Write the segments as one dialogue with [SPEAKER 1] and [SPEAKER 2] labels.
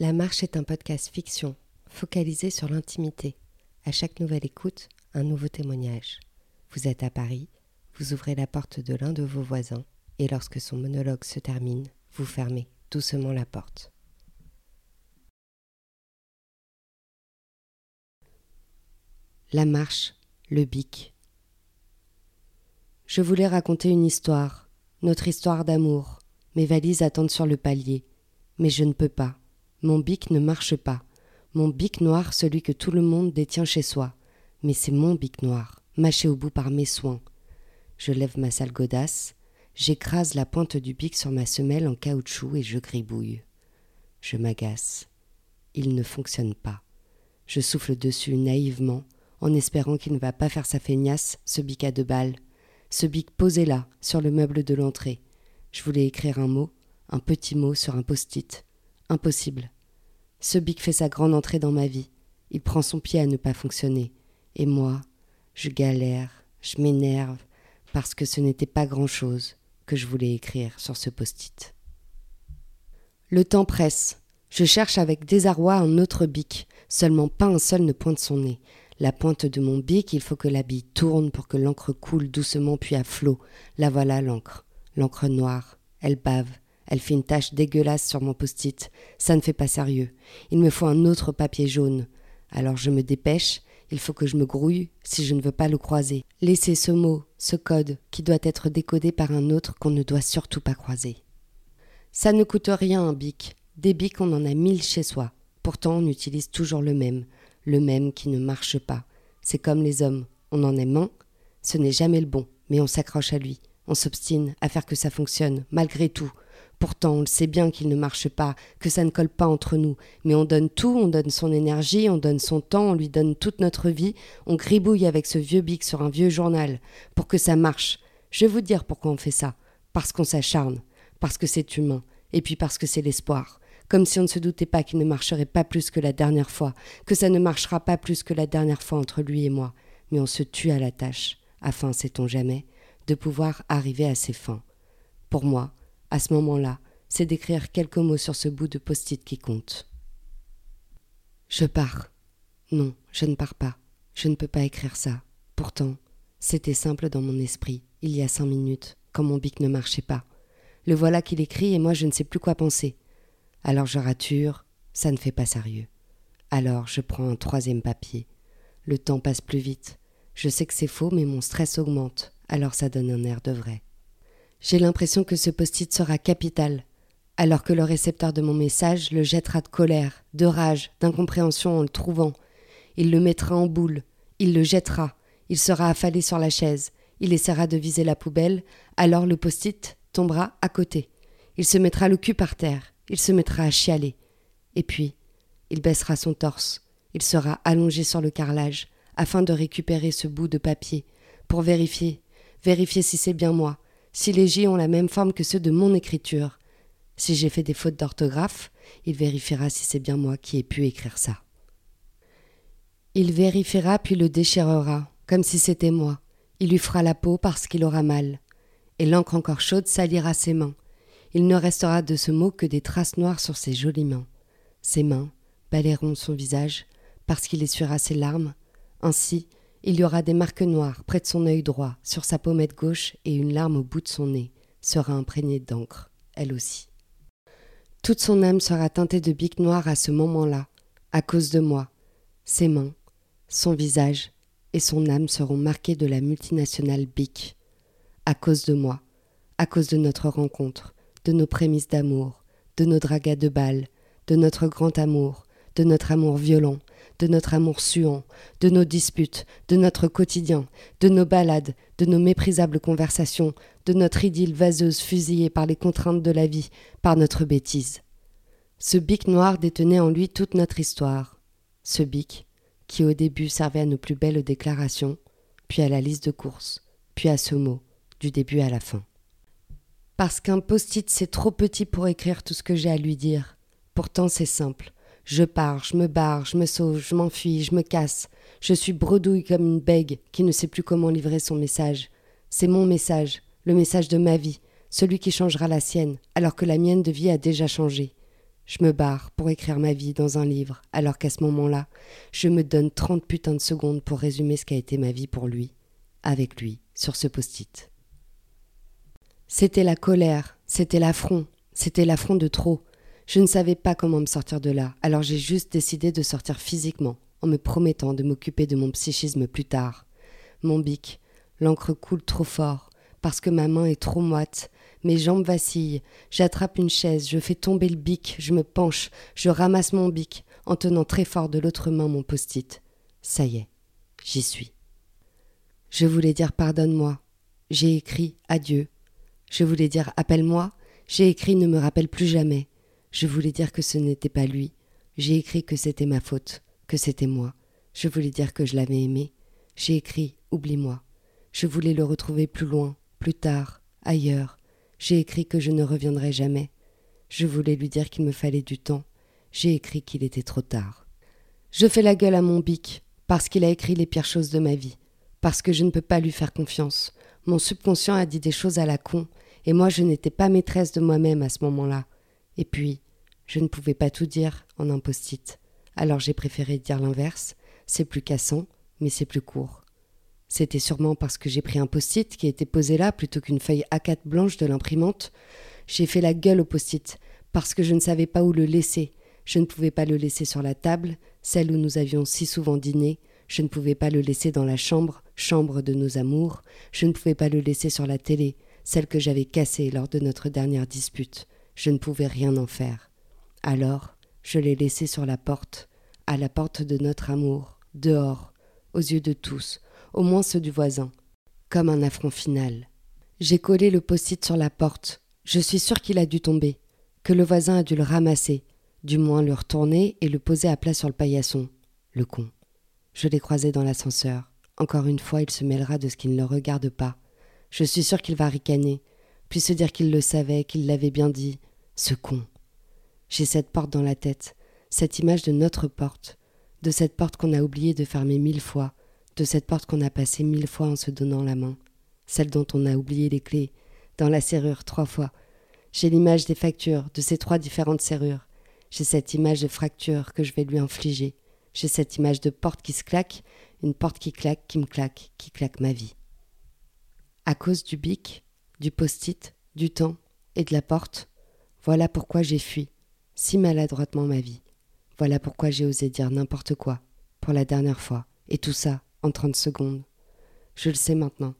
[SPEAKER 1] La Marche est un podcast fiction, focalisé sur l'intimité. À chaque nouvelle écoute, un nouveau témoignage. Vous êtes à Paris, vous ouvrez la porte de l'un de vos voisins, et lorsque son monologue se termine, vous fermez doucement la porte. La marche, le bic. Je voulais raconter une histoire, notre histoire d'amour. Mes valises attendent sur le palier, mais je ne peux pas. Mon bic ne marche pas. Mon bic noir, celui que tout le monde détient chez soi. Mais c'est mon bic noir, mâché au bout par mes soins. Je lève ma sale godasse, j'écrase la pointe du bic sur ma semelle en caoutchouc et je gribouille. Je m'agace. Il ne fonctionne pas. Je souffle dessus naïvement, en espérant qu'il ne va pas faire sa feignasse, ce bic à deux balles. Ce bic posé là, sur le meuble de l'entrée. Je voulais écrire un mot, un petit mot sur un post-it. Impossible. Ce bic fait sa grande entrée dans ma vie. Il prend son pied à ne pas fonctionner. Et moi, je galère, je m'énerve, parce que ce n'était pas grand-chose que je voulais écrire sur ce post-it. Le temps presse. Je cherche avec désarroi un autre bic. Seulement pas un seul ne pointe son nez. La pointe de mon bic, il faut que la bille tourne pour que l'encre coule doucement puis à flot. La voilà l'encre. L'encre noire. Elle bave. Elle fait une tache dégueulasse sur mon post-it. Ça ne fait pas sérieux. Il me faut un autre papier jaune. Alors je me dépêche. Il faut que je me grouille si je ne veux pas le croiser. Laissez ce mot, ce code, qui doit être décodé par un autre qu'on ne doit surtout pas croiser. Ça ne coûte rien un bic. Des bics, on en a mille chez soi. Pourtant, on utilise toujours le même. Le même qui ne marche pas. C'est comme les hommes. On en aime un. Ce n'est jamais le bon, mais on s'accroche à lui. On s'obstine à faire que ça fonctionne, malgré tout. Pourtant, on le sait bien qu'il ne marche pas, que ça ne colle pas entre nous, mais on donne tout, on donne son énergie, on donne son temps, on lui donne toute notre vie, on gribouille avec ce vieux bic sur un vieux journal, pour que ça marche. Je vais vous dire pourquoi on fait ça. Parce qu'on s'acharne, parce que c'est humain, et puis parce que c'est l'espoir. Comme si on ne se doutait pas qu'il ne marcherait pas plus que la dernière fois, que ça ne marchera pas plus que la dernière fois entre lui et moi, mais on se tue à la tâche, afin, sait-on jamais, de pouvoir arriver à ses fins. Pour moi, à ce moment-là, c'est d'écrire quelques mots sur ce bout de post-it qui compte. Je pars. Non, je ne pars pas. Je ne peux pas écrire ça. Pourtant, c'était simple dans mon esprit, il y a cinq minutes, quand mon bic ne marchait pas. Le voilà qu'il écrit et moi je ne sais plus quoi penser. Alors je rature, ça ne fait pas sérieux. Alors je prends un troisième papier. Le temps passe plus vite. Je sais que c'est faux, mais mon stress augmente, alors ça donne un air de vrai. J'ai l'impression que ce post-it sera capital, alors que le récepteur de mon message le jettera de colère, de rage, d'incompréhension en le trouvant. Il le mettra en boule, il le jettera, il sera affalé sur la chaise, il essaiera de viser la poubelle, alors le post-it tombera à côté. Il se mettra le cul par terre, il se mettra à chialer. Et puis, il baissera son torse, il sera allongé sur le carrelage, afin de récupérer ce bout de papier, pour vérifier, vérifier si c'est bien moi, si les J ont la même forme que ceux de mon écriture. Si j'ai fait des fautes d'orthographe, il vérifiera si c'est bien moi qui ai pu écrire ça. Il vérifiera puis le déchirera, comme si c'était moi. Il lui fera la peau parce qu'il aura mal. Et l'encre encore chaude salira ses mains. Il ne restera de ce mot que des traces noires sur ses jolies mains. Ses mains balayeront son visage parce qu'il essuiera ses larmes. Ainsi, il y aura des marques noires près de son œil droit, sur sa pommette gauche, et une larme au bout de son nez sera imprégnée d'encre, elle aussi. Toute son âme sera teintée de bic noir à ce moment-là, à cause de moi. Ses mains, son visage et son âme seront marqués de la multinationale Bic. À cause de moi, à cause de notre rencontre, de nos prémices d'amour, de nos dragas de balles, de notre grand amour, de notre amour violent, de notre amour suant, de nos disputes, de notre quotidien, de nos balades, de nos méprisables conversations, de notre idylle vaseuse fusillée par les contraintes de la vie, par notre bêtise. Ce bic noir détenait en lui toute notre histoire. Ce bic, qui au début servait à nos plus belles déclarations, puis à la liste de courses, puis à ce mot, du début à la fin. Parce qu'un post-it c'est trop petit pour écrire tout ce que j'ai à lui dire. Pourtant c'est simple. Je pars, je me barre, je me sauve, je m'enfuis, je me casse. Je suis bredouille comme une bègue qui ne sait plus comment livrer son message. C'est mon message, le message de ma vie, celui qui changera la sienne, alors que la mienne de vie a déjà changé. Je me barre pour écrire ma vie dans un livre, alors qu'à ce moment-là, je me donne 30 putains de secondes pour résumer ce qu'a été ma vie pour lui, avec lui, sur ce post-it. C'était la colère, c'était l'affront, c'était l'affront de trop. Je ne savais pas comment me sortir de là, alors j'ai juste décidé de sortir physiquement, en me promettant de m'occuper de mon psychisme plus tard. Mon bic, l'encre coule trop fort, parce que ma main est trop moite, mes jambes vacillent, j'attrape une chaise, je fais tomber le bic, je me penche, je ramasse mon bic, en tenant très fort de l'autre main mon post-it. Ça y est, j'y suis. Je voulais dire pardonne-moi. J'ai écrit adieu. Je voulais dire appelle-moi. J'ai écrit ne me rappelle plus jamais. Je voulais dire que ce n'était pas lui. J'ai écrit que c'était ma faute, que c'était moi. Je voulais dire que je l'avais aimé. J'ai écrit oublie-moi. Je voulais le retrouver plus loin, plus tard, ailleurs. J'ai écrit que je ne reviendrai jamais. Je voulais lui dire qu'il me fallait du temps. J'ai écrit qu'il était trop tard. Je fais la gueule à mon bic, parce qu'il a écrit les pires choses de ma vie, parce que je ne peux pas lui faire confiance. Mon subconscient a dit des choses à la con, et moi je n'étais pas maîtresse de moi-même à ce moment-là. Et puis, je ne pouvais pas tout dire en un post-it. Alors j'ai préféré dire l'inverse. C'est plus cassant, mais c'est plus court. C'était sûrement parce que j'ai pris un post-it qui était posé là plutôt qu'une feuille A4 blanche de l'imprimante. J'ai fait la gueule au post-it parce que je ne savais pas où le laisser. Je ne pouvais pas le laisser sur la table, celle où nous avions si souvent dîné. Je ne pouvais pas le laisser dans la chambre, chambre de nos amours. Je ne pouvais pas le laisser sur la télé, celle que j'avais cassée lors de notre dernière dispute. Je ne pouvais rien en faire. Alors, je l'ai laissé sur la porte, à la porte de notre amour, dehors, aux yeux de tous, au moins ceux du voisin, comme un affront final. J'ai collé le post-it sur la porte. Je suis sûr qu'il a dû tomber, que le voisin a dû le ramasser, du moins le retourner et le poser à plat sur le paillasson. Le con. Je l'ai croisé dans l'ascenseur. Encore une fois, il se mêlera de ce qui ne le regarde pas. Je suis sûr qu'il va ricaner, puis se dire qu'il le savait, qu'il l'avait bien dit. Ce con. J'ai cette porte dans la tête, cette image de notre porte, de cette porte qu'on a oublié de fermer mille fois, de cette porte qu'on a passée mille fois en se donnant la main, celle dont on a oublié les clés, dans la serrure trois fois. J'ai l'image des factures, de ces trois différentes serrures. J'ai cette image de fracture que je vais lui infliger. J'ai cette image de porte qui se claque, une porte qui claque, qui me claque, qui claque ma vie. À cause du bic, du post-it, du temps et de la porte, voilà pourquoi j'ai fui, si maladroitement ma vie. Voilà pourquoi j'ai osé dire n'importe quoi, pour la dernière fois, et tout ça en trente secondes. Je le sais maintenant.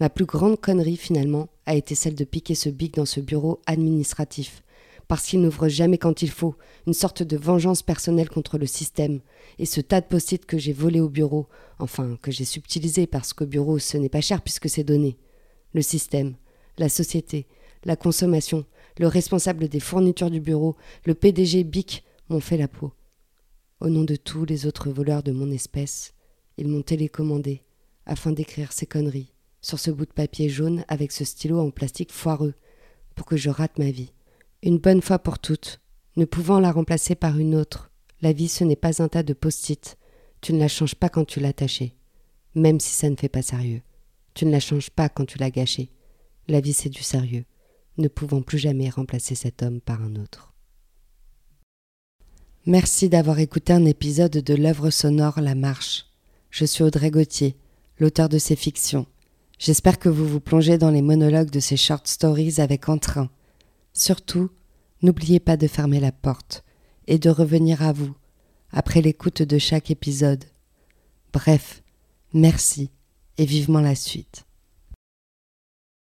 [SPEAKER 1] Ma plus grande connerie finalement a été celle de piquer ce bic dans ce bureau administratif, parce qu'il n'ouvre jamais quand il faut, une sorte de vengeance personnelle contre le système, et ce tas de post-it que j'ai volé au bureau, enfin que j'ai subtilisé parce qu'au bureau ce n'est pas cher puisque c'est donné. Le système, la société, la consommation, le responsable des fournitures du bureau, le PDG BIC m'ont fait la peau. Au nom de tous les autres voleurs de mon espèce, ils m'ont télécommandé afin d'écrire ces conneries sur ce bout de papier jaune avec ce stylo en plastique foireux pour que je rate ma vie. Une bonne fois pour toutes, ne pouvant la remplacer par une autre. La vie, ce n'est pas un tas de post-it. Tu ne la changes pas quand tu l'as tachée, même si ça ne fait pas sérieux. Tu ne la changes pas quand tu l'as gâchée. La vie, c'est du sérieux, ne pouvant plus jamais remplacer cet homme par un autre. Merci d'avoir écouté un épisode de l'œuvre sonore La Marche. Je suis Audrey Gauthier, l'auteur de ces fictions. J'espère que vous vous plongez dans les monologues de ces short stories avec entrain. Surtout, n'oubliez pas de fermer la porte et de revenir à vous après l'écoute de chaque épisode. Bref, merci et vivement la suite.